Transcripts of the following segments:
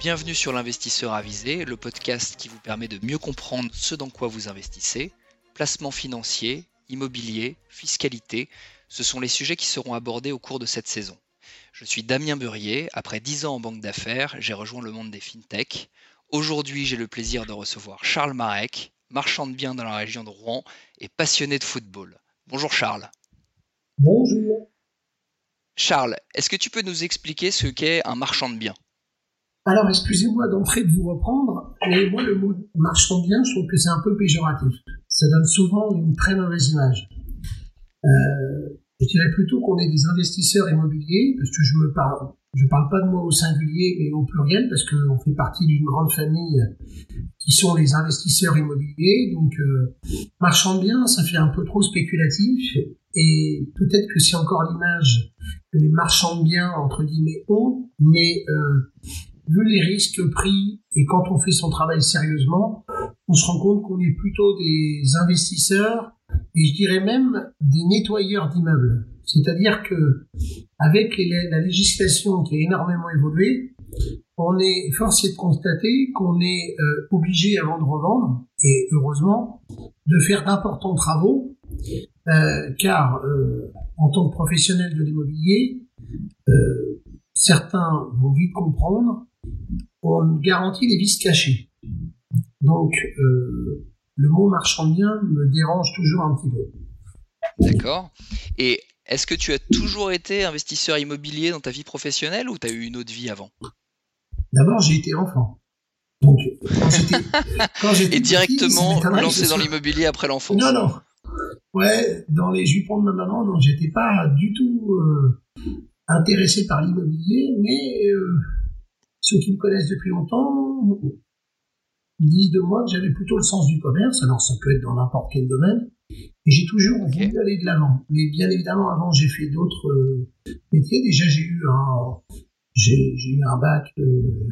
Bienvenue sur l'investisseur avisé, le podcast qui vous permet de mieux comprendre ce dans quoi vous investissez. Placement financier, immobilier, fiscalité, ce sont les sujets qui seront abordés au cours de cette saison. Je suis Damien Burrier, après 10 ans en banque d'affaires, j'ai rejoint le monde des fintech. Aujourd'hui, j'ai le plaisir de recevoir Charles Marek, marchand de biens dans la région de Rouen et passionné de football. Bonjour Charles. Bonjour. Charles, est-ce que tu peux nous expliquer ce qu'est un marchand de biens? Alors, excusez-moi d'entrer de vous reprendre, mais moi, le mot marchand de biens, je trouve que c'est un peu péjoratif. Ça donne souvent une très mauvaise image. Euh, je dirais plutôt qu'on est des investisseurs immobiliers, parce que je me parle, pas de moi au singulier, mais au pluriel, parce qu'on fait partie d'une grande famille qui sont les investisseurs immobiliers. Donc, euh, marchand de biens, ça fait un peu trop spéculatif, et peut-être que c'est encore l'image que les marchands de biens, entre guillemets, ont, mais euh, vu les risques pris, et quand on fait son travail sérieusement, on se rend compte qu'on est plutôt des investisseurs et je dirais même des nettoyeurs d'immeubles. C'est-à-dire que avec la législation qui a énormément évolué, on est forcé de constater qu'on est euh, obligé avant de revendre, et heureusement, de faire d'importants travaux, euh, car euh, en tant que professionnel de l'immobilier, certains vont vite comprendre, on garantit les vices cachés. Donc, le mot marchand bien me dérange toujours un petit peu. D'accord. Et est-ce que tu as toujours été investisseur immobilier dans ta vie professionnelle ou tu as eu une autre vie avant? D'abord, j'ai été enfant. Donc, quand j'étais. Et directement lancé dans l'immobilier après l'enfance? Non, non. Ouais, dans les jupons de ma maman, non, j'étais pas du tout euh, intéressé par l'immobilier, mais euh, ceux qui me connaissent depuis longtemps disent de moi que j'avais plutôt le sens du commerce, alors ça peut être dans n'importe quel domaine, et j'ai toujours voulu aller de l'avant. Mais bien évidemment, avant, j'ai fait d'autres euh, métiers. Déjà, j'ai eu un, j'ai, eu un bac euh,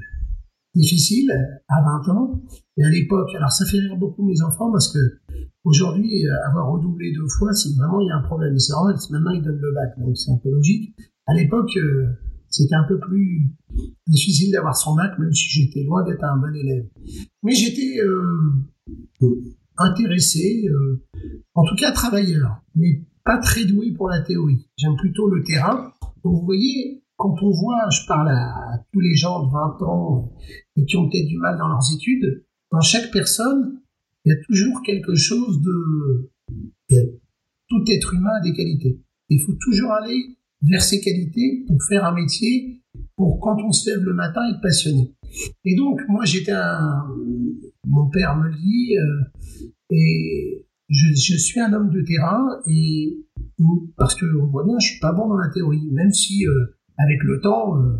difficile à 20 ans, et à l'époque, alors ça fait rire beaucoup mes enfants parce que aujourd'hui, euh, avoir redoublé deux fois, c'est vraiment il y a un problème. C'est normal, maintenant ils donnent le bac, donc c'est un peu logique. À l'époque, c'était un peu plus difficile d'avoir son bac, même si j'étais loin d'être un bon élève. Mais j'étais euh, intéressé, euh, en tout cas travailleur, mais pas très doué pour la théorie. J'aime plutôt le terrain. Vous voyez, quand on voit, je parle à, tous les gens de 20 ans et qui ont peut-être du mal dans leurs études, dans chaque personne, il y a toujours quelque chose de... Tout être humain a des qualités. Il faut toujours aller vers ses qualités pour faire un métier, pour quand on se lève le matin être passionné. Et donc, moi, j'étais un, mon père me le dit, euh, et je, je, suis un homme de terrain, et parce que on voit bien, je suis pas bon dans la théorie, même si euh, avec le temps, euh,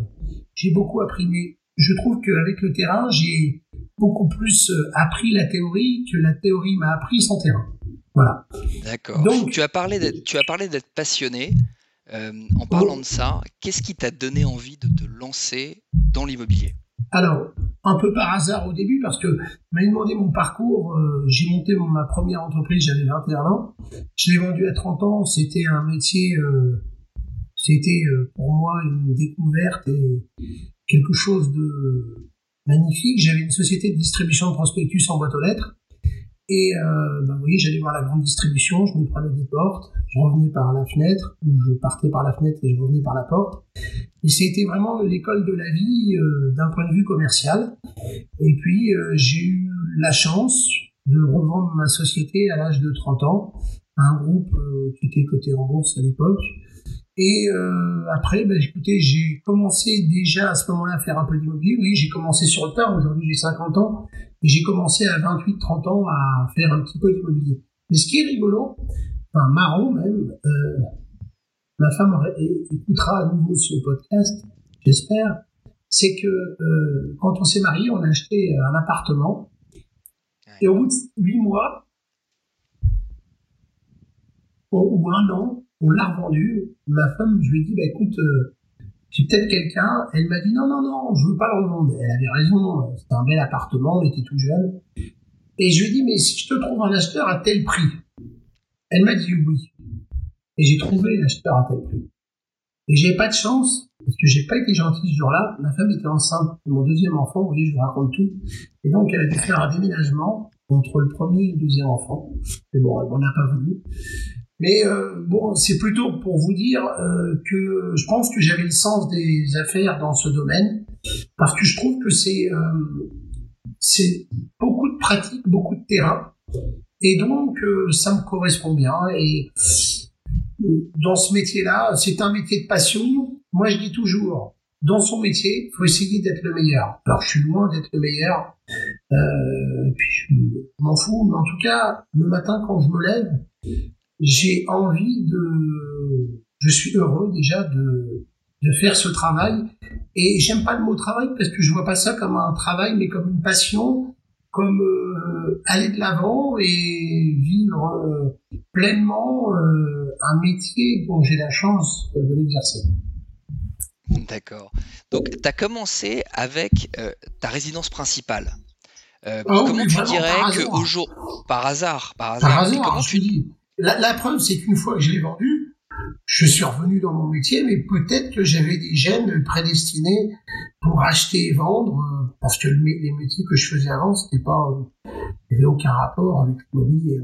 j'ai beaucoup appris. Mais je trouve qu'avec le terrain, j'ai beaucoup plus appris la théorie que la théorie m'a appris sans terrain. Voilà. D'accord. Donc, tu as parlé d'être, tu as parlé d'être passionné. Euh, en parlant de ça, qu'est-ce qui t'a donné envie de te lancer dans l'immobilier? Alors, un peu par hasard au début, parce que m'a demandé mon parcours. Euh, j'ai monté ma première entreprise, j'avais 21 ans. Je l'ai vendue à 30 ans. C'était un métier, euh, c'était pour moi une découverte et quelque chose de magnifique. J'avais une société de distribution de prospectus en boîte aux lettres. Et euh, bah, voyez, j'allais voir la grande distribution, je me prenais des portes, je revenais par la fenêtre, ou je partais par la fenêtre et je revenais par la porte. Et c'était vraiment l'école de la vie euh, d'un point de vue commercial. Et puis, euh, j'ai eu la chance de revendre ma société à l'âge de 30 ans à un groupe euh, qui était coté en bourse à l'époque. Et euh, après, bah, écoutez, j'ai commencé déjà à ce moment-là à faire un peu d'immobilier. Oui, j'ai commencé sur le tard. Aujourd'hui, j'ai 50 ans. Et j'ai commencé à 28-30 ans à faire un petit peu d'immobilier. Mais ce qui est rigolo, enfin marrant même, euh, ma femme écoutera à nouveau ce podcast, j'espère, c'est que euh, quand on s'est marié, on a acheté un appartement. Et au bout de 8 mois, ou un an, on l'a revendu. Ma femme, je lui ai dit, bah écoute, euh, j'ai peut-être quelqu'un. Elle m'a dit non, non, non, je veux pas le revendre. Elle avait raison, c'était un bel appartement, on était tout jeune. Et je lui ai dit, mais si je te trouve un acheteur à tel prix Elle m'a dit oui. Et j'ai trouvé l'acheteur à tel prix. Et j'ai pas de chance parce que j'ai pas été gentil ce jour-là. Ma femme était enceinte de mon deuxième enfant. Vous voyez, je vous raconte tout. Et donc, elle a dû faire un déménagement entre le premier et le deuxième enfant. Mais bon, elle m'en a pas voulu. Mais euh, bon, c'est plutôt pour vous dire euh, que je pense que j'avais le sens des affaires dans ce domaine, parce que je trouve que c'est euh, beaucoup de pratique, beaucoup de terrain, et donc ça me correspond bien. Et dans ce métier-là, c'est un métier de passion. Moi, je dis toujours, dans son métier, il faut essayer d'être le meilleur. Alors, je suis loin d'être le meilleur, euh, puis je m'en fous, mais en tout cas, le matin quand je me lève, j'ai envie de, je suis heureux déjà de, de faire ce travail. Et j'aime pas le mot travail parce que je vois pas ça comme un travail, mais comme une passion, comme euh, aller de l'avant et vivre euh, pleinement euh, un métier dont j'ai la chance de l'exercer. D'accord. Donc, tu as commencé avec ta résidence principale. Ah comment tu dirais que au jour par hasard, par hasard, par hasard comment tu dis la, preuve, c'est qu'une fois que je l'ai vendu, je suis revenu dans mon métier, mais peut-être que j'avais des gènes prédestinés pour acheter et vendre, euh, parce que les métiers que je faisais avant, c'était pas, euh, il n'y avait aucun rapport avec l'immobilier.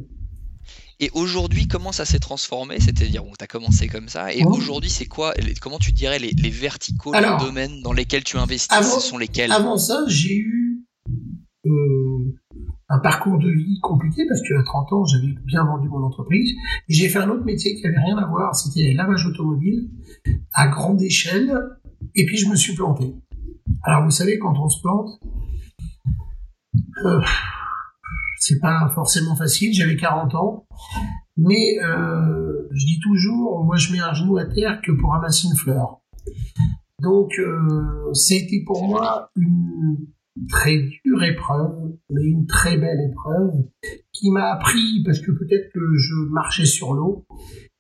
Et aujourd'hui, comment ça s'est transformé? C'est-à-dire, tu as commencé comme ça, et aujourd'hui, c'est quoi Comment tu dirais les, les verticaux, les domaines dans lesquels tu investis? Ce sont lesquels? Avant ça, j'ai eu euh, un parcours de vie compliqué parce qu'à 30 ans, j'avais bien vendu mon entreprise. J'ai fait un autre métier qui avait rien à voir, c'était lavage automobile à grande échelle. Et puis je me suis planté. Alors vous savez, quand on se plante, euh, c'est pas forcément facile. J'avais 40 ans, mais euh, je dis toujours, moi je mets un genou à terre que pour ramasser une fleur. Donc, euh, c'était pour moi une très dure épreuve, mais une très belle épreuve, qui m'a appris, parce que peut-être que je marchais sur l'eau,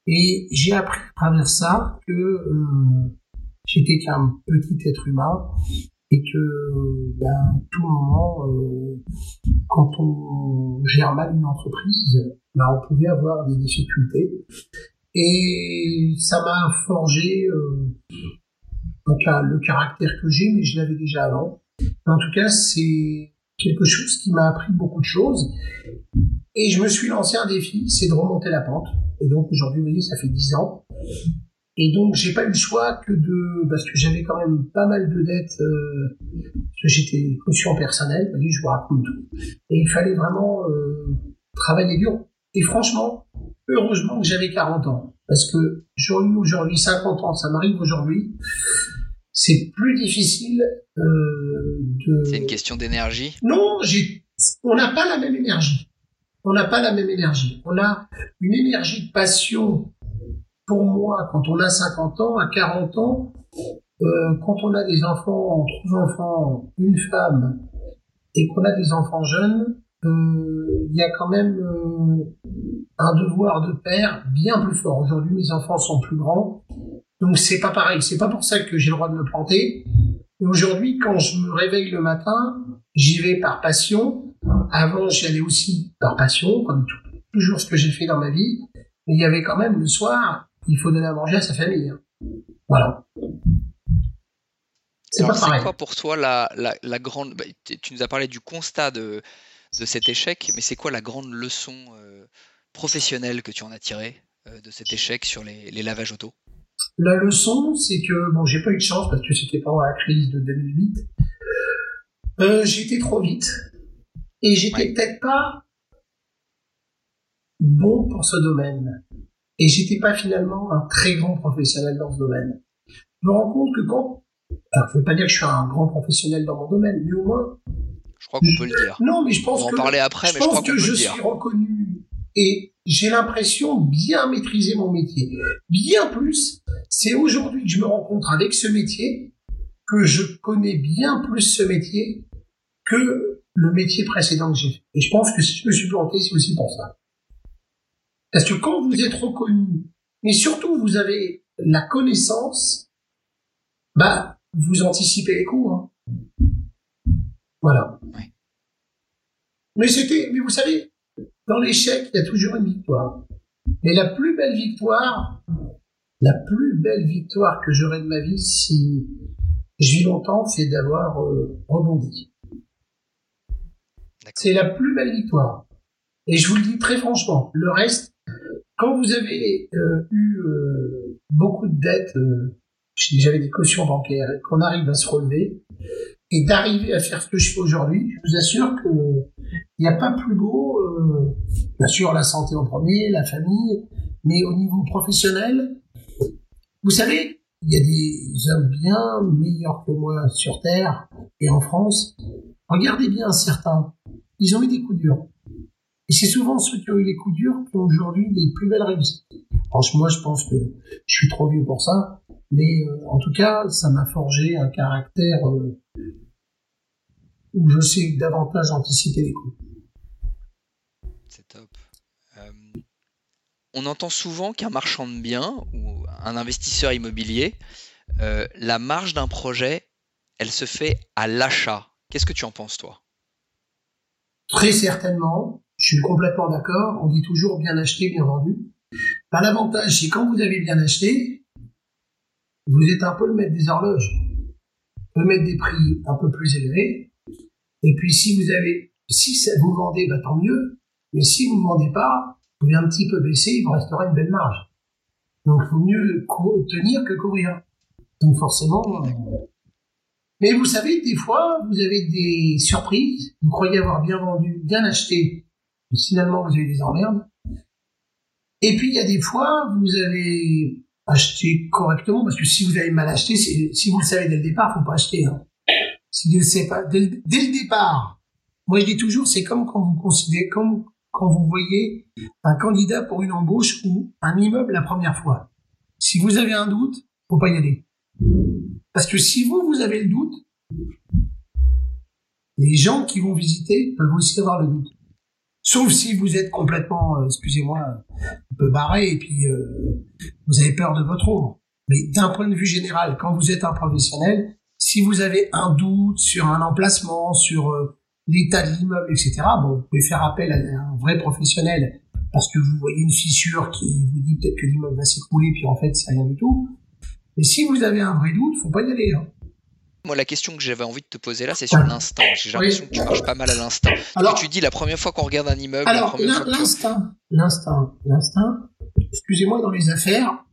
et j'ai appris à travers ça que euh, j'étais qu'un petit être humain, et que ben, tout moment, euh, quand on gère mal une entreprise, ben, on pouvait avoir des difficultés. Et ça m'a forgé euh, le caractère que j'ai, mais je l'avais déjà avant. En tout cas, c'est quelque chose qui m'a appris beaucoup de choses. Et je me suis lancé un défi, c'est de remonter la pente. Et donc aujourd'hui, vous voyez, ça fait 10 ans. Et donc j'ai pas eu le choix que de parce que j'avais quand même pas mal de dettes euh, que j'étais en personnel, vous voyez, je vous raconte tout. Et il fallait vraiment euh, travailler dur. Et franchement, heureusement que j'avais 40 ans parce que j'aurais eu aujourd'hui 50 ans, ça m'arrive aujourd'hui c'est plus difficile euh, de. C'est une question d'énergie? Non, j'ai. On n'a pas la même énergie. On n'a pas la même énergie. On a une énergie de passion. Pour moi, quand on a 50 ans, à 40 ans, euh, quand on a des enfants, trois enfants, une femme, et qu'on a des enfants jeunes, euh, il y a quand même euh, un devoir de père bien plus fort. Aujourd'hui, mes enfants sont plus grands donc c'est pas pareil. C'est pas pour ça que j'ai le droit de me planter. Et aujourd'hui, quand je me réveille le matin, j'y vais par passion. Avant, j'y allais aussi par passion, comme toujours ce que j'ai fait dans ma vie. Mais il y avait quand même le soir, il faut donner à manger à sa famille. Hein. Voilà. C'est pas pareil. quoi pour toi la, la, grande. Bah, tu nous as parlé du constat de, de cet échec, mais c'est quoi la grande leçon euh, professionnelle que tu en as tirée euh, de cet échec sur les, les lavages auto? La leçon, c'est que, bon, j'ai pas eu de chance parce que c'était pendant la crise de 2008. Euh, j'étais trop vite. Et j'étais peut-être pas bon pour ce domaine. Et j'étais pas finalement un très grand professionnel dans ce domaine. Je me rends compte que quand, alors je veux pas dire que je suis un grand professionnel dans mon domaine, mais au moins. Je crois qu'on peut le dire. Non, mais je pense On va en parler après, mais je crois qu'on peut je suis reconnu et j'ai l'impression bien maîtriser mon métier. Bien plus, c'est aujourd'hui que je me rencontre avec ce métier, que je connais bien plus ce métier que le métier précédent que j'ai fait. Et je pense que si je me suis planté, c'est aussi pour ça. Parce que quand vous êtes reconnu, mais surtout vous avez la connaissance, bah, vous anticipez les coups. Hein. Voilà. Mais c'était, mais vous savez, dans l'échec, il y a toujours une victoire. Mais la plus belle victoire, la plus belle victoire que j'aurai de ma vie si je vis longtemps, c'est d'avoir euh, rebondi. C'est la plus belle victoire. Et je vous le dis très franchement, le reste, quand vous avez euh, eu euh, beaucoup de dettes, j'avais des cautions bancaires, et qu'on arrive à se relever, et d'arriver à faire ce que je fais aujourd'hui, je vous assure que il n'y a pas plus beau, bien sûr la santé en premier, la famille, mais au niveau professionnel, vous savez, il y a des hommes bien meilleurs que moi sur Terre et en France. Regardez bien certains. Ils ont eu des coups durs. Et c'est souvent ceux qui ont eu les coups durs qui ont aujourd'hui les plus belles réussites. Franchement, moi, je pense que je suis trop vieux pour ça. Mais euh, en tout cas, ça m'a forgé un caractère euh, où je sais davantage anticiper les coups. C'est top. Euh, on entend souvent qu'un marchand de biens ou un investisseur immobilier, euh, la marge d'un projet, elle se fait à l'achat. Qu'est-ce que tu en penses, toi? Très certainement. Je suis complètement d'accord. On dit toujours bien acheté, bien vendu. Bah, l'avantage, c'est quand vous avez bien acheté, vous êtes un peu le maître des horloges. Pouvez mettre des prix un peu plus élevés. Et puis, si vous avez, si ça vous vendez, bah, tant mieux. Mais si vous ne vendez pas, vous pouvez un petit peu baisser, il vous restera une belle marge. Donc, il vaut mieux tenir que courir. Donc, forcément. Euh, mais vous savez, des fois, vous avez des surprises. Vous croyez avoir bien vendu, bien acheté. Et finalement, vous avez des emmerdes. Et puis, il y a des fois, vous avez acheté correctement, parce que si vous avez mal acheté, si vous le savez dès le départ, faut pas acheter. Hein. Si vous le savez pas, dès, le départ, moi je dis toujours, c'est comme quand vous considérez, comme quand vous voyez un candidat pour une embauche ou un immeuble la première fois. Si vous avez un doute, faut pas y aller. Parce que si vous, vous avez le doute, les gens qui vont visiter peuvent aussi avoir le doute. Sauf si vous êtes complètement, euh, excusez-moi, un peu barré et puis euh, vous avez peur de votre ombre. Mais d'un point de vue général, quand vous êtes un professionnel, si vous avez un doute sur un emplacement, sur euh, l'état de l'immeuble, etc. Bon, vous pouvez faire appel à un vrai professionnel parce que vous voyez une fissure qui vous dit peut-être que l'immeuble va s'écrouler, puis en fait, c'est rien du tout. Mais si vous avez un vrai doute, faut pas y aller. Hein. Moi, la question que j'avais envie de te poser là, c'est sur l'instant. J'ai l'impression que tu marches pas mal à l'instant. Alors, tu dis la première fois qu'on regarde un immeuble. Alors, l'instant, l'instant, l'instant. Excusez-moi, dans les affaires,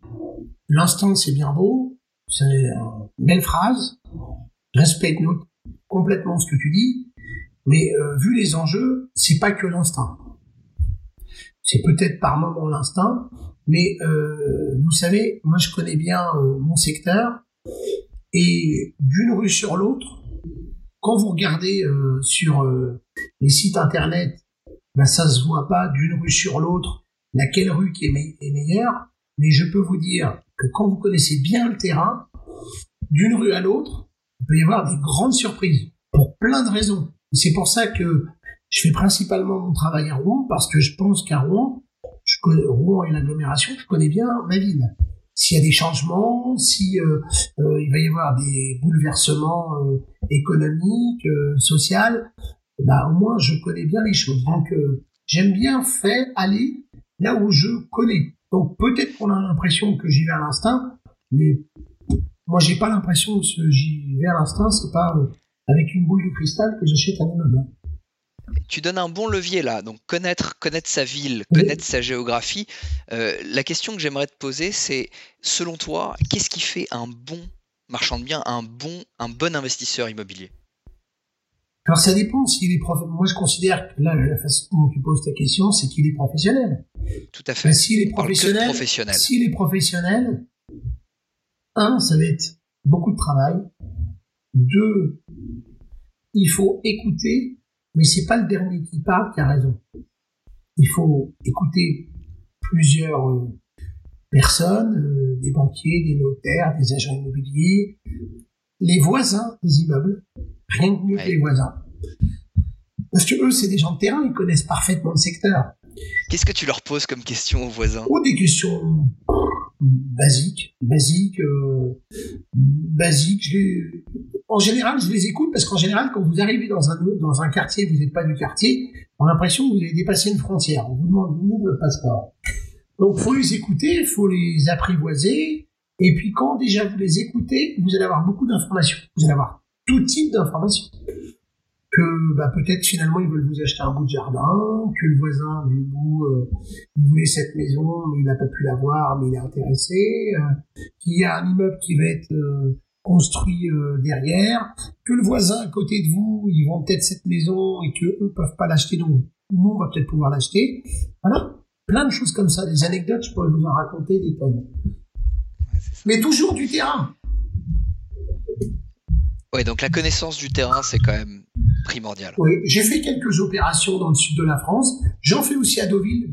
l'instant, c'est bien beau. C'est une belle phrase. Respecte complètement ce que tu dis. Mais euh, vu les enjeux, c'est pas que l'instinct. C'est peut-être par moment l'instinct, mais euh, vous savez, moi je connais bien euh, mon secteur et d'une rue sur l'autre, quand vous regardez sur les sites internet, ben ça se voit pas d'une rue sur l'autre laquelle rue qui est, est meilleure, mais je peux vous dire que quand vous connaissez bien le terrain, d'une rue à l'autre, il peut y avoir des grandes surprises pour plein de raisons. C'est pour ça que je fais principalement mon travail à Rouen, parce que je pense qu'à Rouen, je connais, Rouen et l'agglomération, je connais bien ma ville. S'il y a des changements, si euh, euh, il va y avoir des bouleversements euh, économiques, sociaux, bah au moins je connais bien les choses. Donc j'aime bien faire aller là où je connais. Donc peut-être qu'on a l'impression que j'y vais à l'instinct, mais moi j'ai pas l'impression que j'y vais à l'instinct, c'est pas avec une boule de cristal que j'achète un immeuble. Tu donnes un bon levier là, donc connaître, connaître sa ville, connaître sa géographie. Euh, la question que j'aimerais te poser, c'est selon toi, qu'est-ce qui fait un bon marchand de biens, un bon, un bon investisseur immobilier? Alors ça dépend s'il est professionnel. Moi je considère que là, la façon dont tu poses ta question, c'est qu'il est professionnel. Tout à fait. Ben, s'il est professionnel, professionnel. s'il est professionnel, un, ça va être beaucoup de travail. Deux, il faut écouter, mais c'est pas le dernier qui parle qui a raison. Il faut écouter plusieurs euh, personnes, euh, des banquiers, des notaires, des agents immobiliers, les voisins des immeubles, rien de mieux que les voisins. Parce que eux, c'est des gens de terrain, ils connaissent parfaitement le secteur. Qu'est-ce que tu leur poses comme question aux voisins? Oh, des questions basiques, basiques, euh, basiques. Je en général, je les écoute parce qu'en général, quand vous arrivez dans un dans un quartier, vous n'êtes pas du quartier, on a l'impression que vous avez dépassé une frontière. On vous demande le passeport. Donc, faut les écouter, faut les apprivoiser. Et puis, quand déjà vous les écoutez, vous allez avoir beaucoup d'informations. Vous allez avoir tout type d'informations. Que bah, peut-être finalement ils veulent vous acheter un bout de jardin, que le voisin du bout euh, il voulait cette maison mais il n'a pas pu l'avoir mais il est intéressé, euh, qu'il y a un immeuble qui va être euh, construit derrière, que le voisin à côté de vous ils vont peut-être cette maison et que eux peuvent pas l'acheter donc nous on va peut-être pouvoir l'acheter. Voilà, plein de choses comme ça, des anecdotes je pourrais vous en raconter des tonnes. Mais toujours du terrain. Ouais, donc la connaissance du terrain, c'est quand même primordial. Oui, j'ai fait quelques opérations dans le sud de la France. J'en fais aussi à Deauville,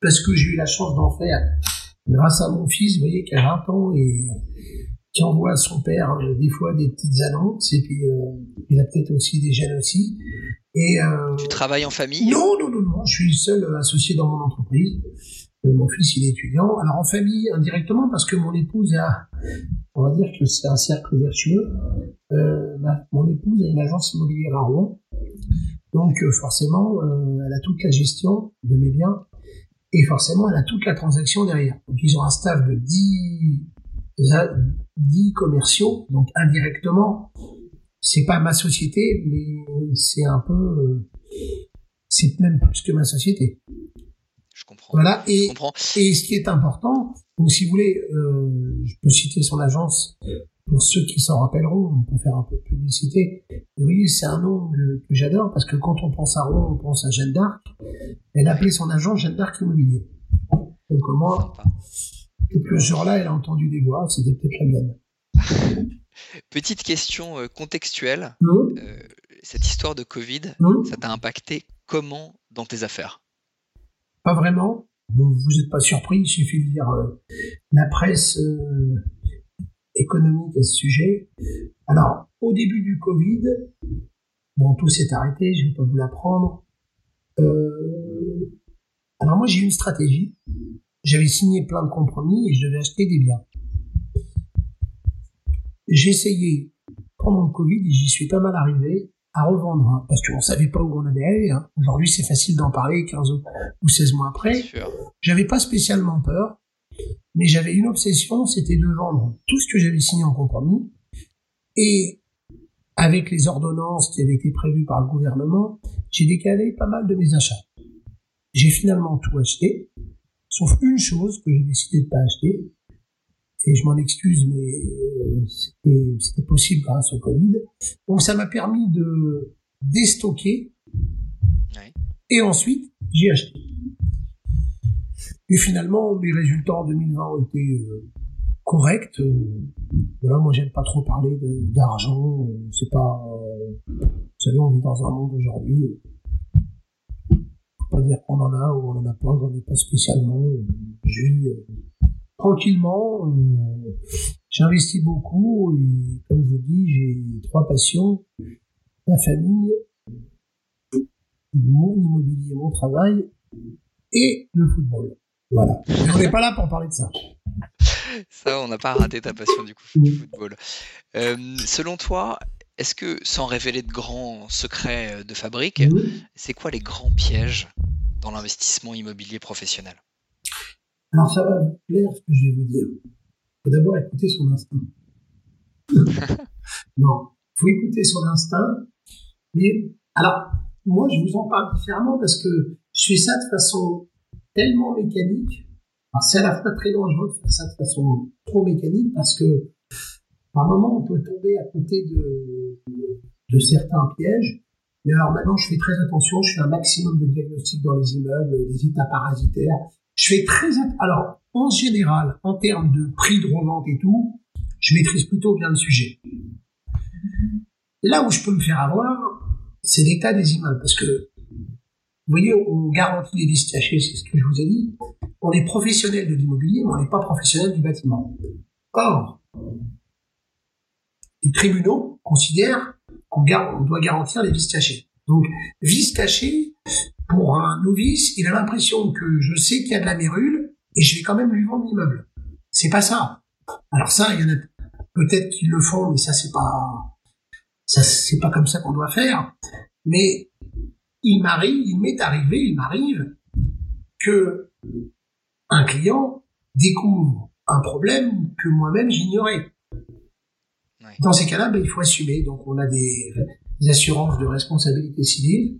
parce que j'ai eu la chance d'en faire grâce à mon fils, vous voyez, qui a 20 ans et qui envoie à son père euh, des fois des petites annonces, et puis euh, il a peut-être aussi des jeunes aussi. Et, euh, tu travailles en famille? Non, non, non, non, je suis seul associé dans mon entreprise. Mon fils, il est étudiant. Alors en famille, indirectement, parce que mon épouse a, on va dire que c'est un cercle vertueux. Euh, mon épouse a une agence immobilière à Rouen, donc euh, forcément, euh, elle a toute la gestion de mes biens et forcément, elle a toute la transaction derrière. Donc ils ont un staff de 10, 10 commerciaux, donc indirectement, c'est pas ma société, mais c'est un peu, c'est même plus que ma société. Comprends. Voilà. Et, et ce qui est important, donc si vous voulez, euh, je peux citer son agence pour ceux qui s'en rappelleront, on peut faire un peu de publicité. Et oui, c'est un nom que, j'adore parce que quand on pense à Rouen, on pense à Jeanne d'Arc. Elle appelait son agent Jeanne d'Arc Immobilier. Donc moi, peut-être que ce jour-là, elle a entendu des voix, c'était peut-être la mienne. Petite question euh, contextuelle. Euh, cette histoire de Covid, ça t'a impacté comment dans tes affaires? Pas vraiment vous n'êtes pas surpris, il suffit de lire euh, la presse euh, économique à ce sujet. Alors, au début du Covid, bon, tout s'est arrêté, je ne vais pas vous l'apprendre. Euh, alors moi, j'ai une stratégie. J'avais signé plein de compromis et je devais acheter des biens. J'ai essayé pendant le Covid et j'y suis pas mal arrivé à revendre, hein, parce qu'on savait pas où on allait aller. Hein. Aujourd'hui, c'est facile d'en parler 15 ou 16 mois après. J'avais pas spécialement peur, mais j'avais une obsession, c'était de vendre tout ce que j'avais signé en compromis. Et avec les ordonnances qui avaient été prévues par le gouvernement, j'ai décalé pas mal de mes achats. J'ai finalement tout acheté, sauf une chose que j'ai décidé de pas acheter, et je m'en excuse, mais euh, c'était possible grâce au Covid. Donc ça m'a permis de déstocker. Et ensuite, j'ai acheté. Et finalement, mes résultats en 2020 ont été euh, corrects. Euh, voilà, moi j'aime pas trop parler d'argent. C'est pas. vous savez, on vit dans un monde aujourd'hui. Faut pas dire qu'on en a ou on en a pas. J'en ai pas spécialement. Je vis tranquillement. Euh, j'investis beaucoup et comme je vous dis, j'ai trois passions ma famille, mon immobilier, mon travail et le football. Voilà. on n'est pas là pour parler de ça. Ça, on n'a pas raté ta passion du coup du football. Euh, selon toi, est-ce que, sans révéler de grands secrets de fabrique, c'est quoi les grands pièges dans l'investissement immobilier professionnel? Alors ça va vous plaire ce que je vais vous dire. Il faut d'abord écouter son instinct. non, il faut écouter son instinct. Mais alors, moi, je vous en parle différemment parce que je fais ça de façon tellement mécanique. C'est à la fois très dangereux de faire ça de façon trop mécanique parce que par moment, on peut tomber à côté de, de certains pièges. Mais alors maintenant, je fais très attention, je fais un maximum de diagnostics dans les immeubles, des états parasitaires, je fais très alors en général en termes de prix de revente et tout, je maîtrise plutôt bien le sujet. Là où je peux me faire avoir, c'est l'état des immeubles parce que vous voyez, on garantit les listes cachées, c'est ce que je vous ai dit. On est professionnel de l'immobilier, mais on n'est pas professionnel du bâtiment. Or, les tribunaux considèrent qu'on doit garantir les listes cachées. Donc, vis cachée, pour un novice, il a l'impression que je sais qu'il y a de la mérule et je vais quand même lui vendre l'immeuble. C'est pas ça. Alors ça, il y en a peut-être qui le font, mais ça c'est pas, ça c'est pas comme ça qu'on doit faire. Mais il m'arrive, il m'est arrivé, il m'arrive que un client découvre un problème que moi-même j'ignorais. Dans ces cas-là, ben, il faut assumer. Donc, on a des, assurances de responsabilité civile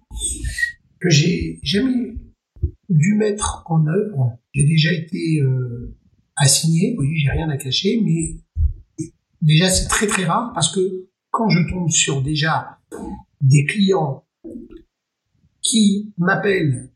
que j'ai jamais dû mettre en œuvre. J'ai déjà été euh, assigné. Oui, j'ai rien à cacher, mais déjà c'est très très rare parce que quand je tombe sur déjà des clients qui m'appellent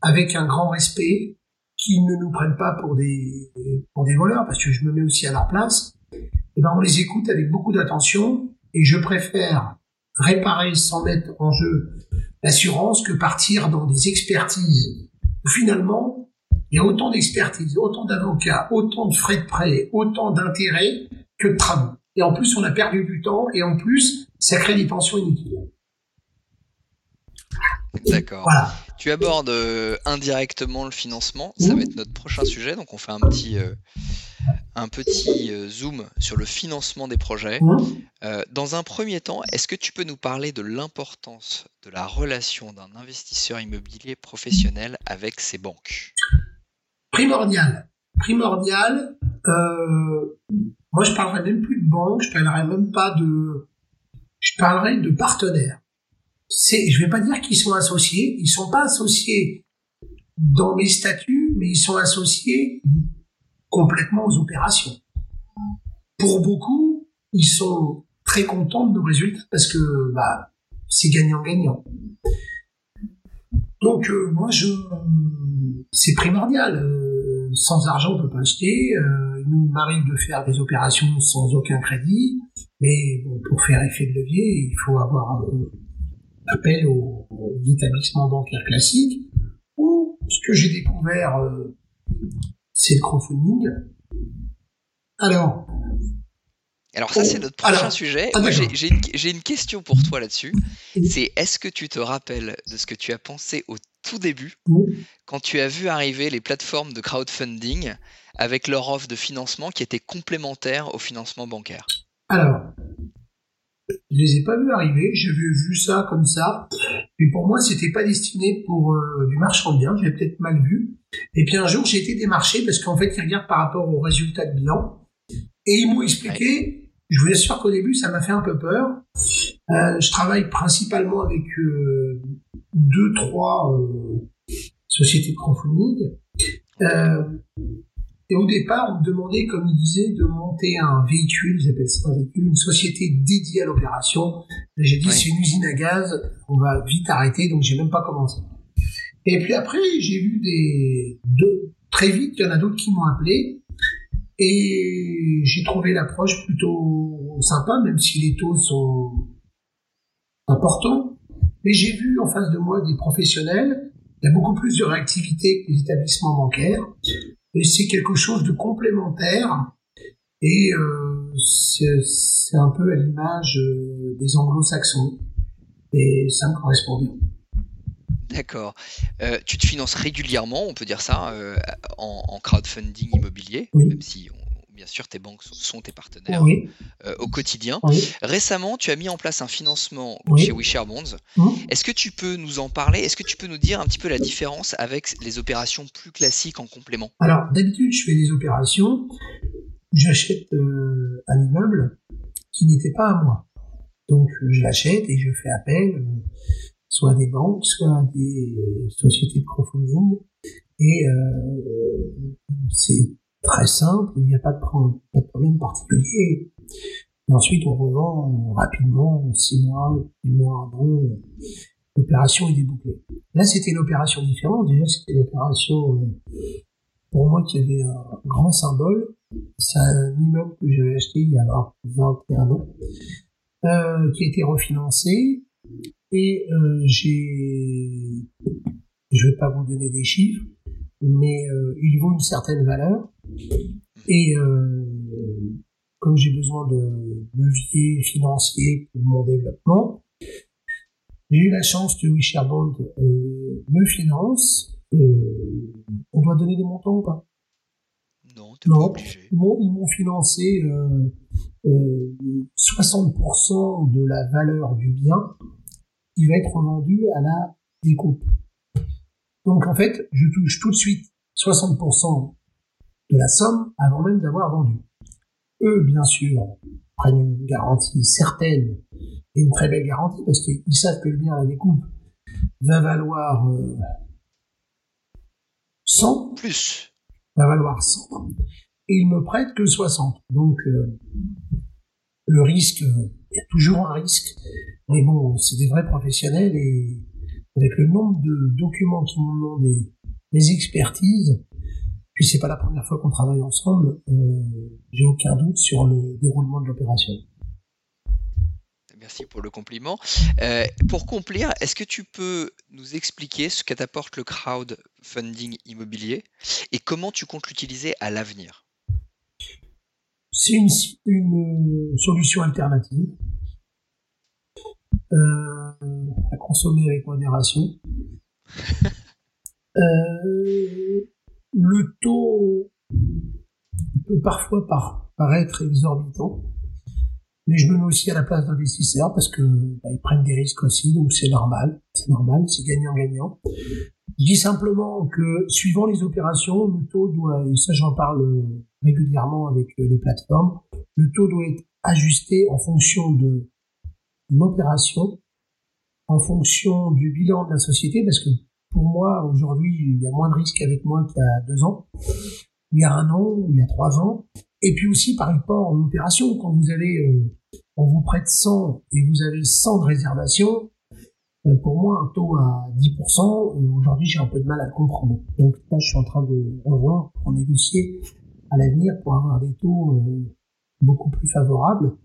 avec un grand respect, qui ne nous prennent pas pour des pour des voleurs, parce que je me mets aussi à leur place, eh ben on les écoute avec beaucoup d'attention et je préfère réparer sans mettre en jeu l'assurance que partir dans des expertises finalement il y a autant d'expertise, autant d'avocats, autant de frais de prêt, autant d'intérêts que de travaux. Et en plus, on a perdu du temps et en plus, ça crée des tensions inutiles. D'accord. Voilà. Tu abordes euh, indirectement le financement, ça va être notre prochain sujet, donc on fait un petit, euh, un petit euh, zoom sur le financement des projets. Dans un premier temps, est-ce que tu peux nous parler de l'importance de la relation d'un investisseur immobilier professionnel avec ses banques? Primordial. Primordial. Moi, je parlerai même plus de banque, je parlerai même pas de. Je parlerai de partenaires. C'est, je vais pas dire qu'ils sont associés, ils sont pas associés dans mes statuts, mais ils sont associés complètement aux opérations. Pour beaucoup, ils sont très contents de nos résultats parce que bah, c'est gagnant-gagnant. Donc euh, moi, je, c'est primordial. Euh, sans argent, on peut pas acheter. Euh, il nous m'arrive de faire des opérations sans aucun crédit, mais bon, pour faire effet de levier, il faut avoir appel aux, aux, établissements bancaires classiques. Ou ce que j'ai découvert c'est le crowdfunding. Alors. Alors ça, c'est notre prochain sujet. Ah, j'ai une, une, question pour toi là-dessus. C'est est-ce que tu te rappelles de ce que tu as pensé au tout début, quand tu as vu arriver les plateformes de crowdfunding avec leur offre de financement qui était complémentaire au financement bancaire? Alors, je les ai pas vus arriver, j'avais vu ça comme ça, mais pour moi c'était pas destiné pour euh, du marchand de biens, j'ai peut-être mal vu. Et puis un jour j'ai été démarché parce qu'en fait ils regardent par rapport aux résultats de bilan et ils m'ont expliqué. Je vous assure qu'au début ça m'a fait un peu peur. Euh, je travaille principalement avec euh, deux trois sociétés de crowdfunding. Et au départ, on me demandait, comme il disait, de monter un véhicule, ils appellent ça un véhicule, une société dédiée à l'opération. J'ai dit, c'est une usine à gaz, on va vite arrêter, donc j'ai même pas commencé. Et puis après, j'ai vu des, deux, très vite, il y en a d'autres qui m'ont appelé, et j'ai trouvé l'approche plutôt sympa, même si les taux sont importants. Mais j'ai vu en face de moi des professionnels, il y a beaucoup plus de réactivité que les établissements bancaires et c'est quelque chose de complémentaire et euh, c'est un peu à l'image euh, des anglo-saxons et ça me correspond bien. D'accord. Euh, tu te finances régulièrement, on peut dire ça, en, crowdfunding immobilier, même si bien sûr, tes banques sont tes partenaires euh, au quotidien. Récemment, tu as mis en place un financement chez WeShare Bonds. Est-ce que tu peux nous en parler? Est-ce que tu peux nous dire un petit peu la différence avec les opérations plus classiques en complément? Alors, d'habitude, je fais des opérations, j'achète euh, un immeuble qui n'était pas à moi. Donc, je l'achète et je fais appel euh, soit à des banques, soit à des sociétés de crowdfunding. Et c'est très simple, il n'y a pas de, problème particulier. Et ensuite, on revend rapidement, six mois, six mois, avant, l'opération est débouclée. Là, c'était une opération différente. Déjà, c'était une opération, euh, pour moi, qui avait un grand symbole. C'est un immeuble que j'avais acheté il y a 21 ans, euh, qui a été refinancé. Et euh, j'ai, je vais pas vous donner des chiffres, mais euh, il vaut une certaine valeur. Et euh, comme j'ai besoin de levier financier pour mon développement, j'ai eu la chance que Wisherbond euh, me finance. Euh, on doit donner des montants ou pas? Non, t'es pas obligé. Ils m'ont financé euh, 60% de la valeur du bien qui va être vendu à la découpe. Donc en fait, je touche tout de suite 60% de la somme avant même d'avoir vendu. Eux, bien sûr, prennent une garantie certaine et une très belle garantie parce qu'ils savent que le bien à la découpe va valoir 100. Euh, Plus. Va valoir 100. Et ils me prêtent que 60. Donc, euh, le risque, il y a toujours un risque. Mais bon, c'est des vrais professionnels et avec le nombre de documents qui m'ont demandé, les expertises, puis c'est pas la première fois qu'on travaille ensemble, euh, j'ai aucun doute sur le déroulement de l'opération. Merci pour le compliment. Euh, pour complir, est-ce que tu peux nous expliquer ce qu'apporte le crowdfunding immobilier et comment tu comptes l'utiliser à l'avenir? C'est une, une, solution alternative euh, à consommer avec modération. Euh, le taux peut parfois paraître exorbitant, mais je me mets aussi à la place d'investisseurs parce que bah, ils prennent des risques aussi, donc c'est normal, c'est normal, c'est gagnant-gagnant. Je dis simplement que suivant les opérations, le taux doit, et ça j'en parle régulièrement avec les plateformes, le taux doit être ajusté en fonction de l'opération, en fonction du bilan de la société, parce que pour moi, aujourd'hui, il y a moins de risques avec moi qu'il y a deux ans, il y a un an, ou il y a trois ans. Et puis aussi par rapport à l'opération, quand vous avez, euh, on vous prête 100 et vous avez 100 de réservation, euh, pour moi, un taux à 10%, euh, aujourd'hui, j'ai un peu de mal à le comprendre. Donc là, je suis en train de revoir pour négocier à l'avenir pour avoir des taux beaucoup plus favorables.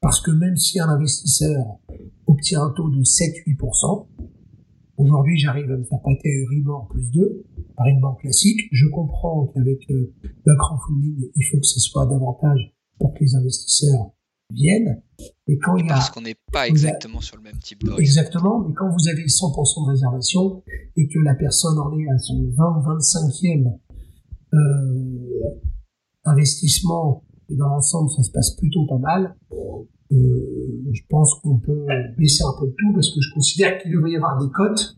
Parce que même si un investisseur obtient un taux de 7-8%, Aujourd'hui, j'arrive à me faire prêter Euribor plus 2 par une banque classique. Je comprends qu'avec euh, le crowdfunding, il faut que ce soit davantage pour que les investisseurs viennent. Mais quand il y a... Parce qu'on n'est pas exactement sur le même type de Exactement, mais quand vous avez 100% de réservation et que la personne en est à son 20 ou 25e euh, investissement et dans l'ensemble ça se passe plutôt pas mal, euh, je pense qu'on peut baisser un peu de tout parce que je considère qu'il devrait y avoir des cotes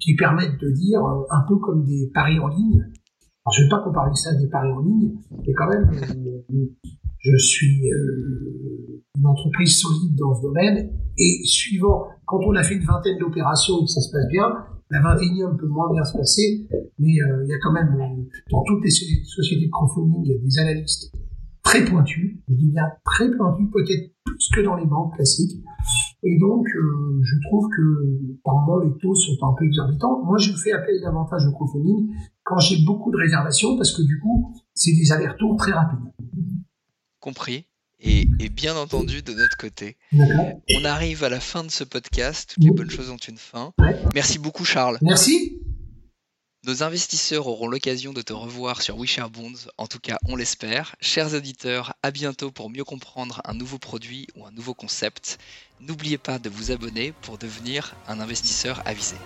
qui permettent de dire euh, un peu comme des paris en ligne. Alors, je ne vais pas comparer ça à des paris en ligne, mais quand même, euh, je suis une entreprise solide dans ce domaine. Et suivant, quand on a fait une vingtaine d'opérations et que ça se passe bien, la 21e peut moins bien se passer, mais il y a quand même, dans toutes les sociétés de crowdfunding, il y a des analystes très pointu, je dis bien très pointu, peut-être plus que dans les banques classiques. Et donc, euh, je trouve que par moment les taux sont un peu exorbitants. Moi, je fais appel davantage au crowdfunding quand j'ai beaucoup de réservations parce que du coup, c'est des allers-retours très rapides. Compris. Et, bien entendu de notre côté. On arrive à la fin de ce podcast. Toutes les bonnes choses ont une fin. Merci beaucoup, Charles. Merci. Nos investisseurs auront l'occasion de te revoir sur WeShare Bonds, en tout cas on l'espère. Chers auditeurs, à bientôt pour mieux comprendre un nouveau produit ou un nouveau concept. N'oubliez pas de vous abonner pour devenir un investisseur avisé.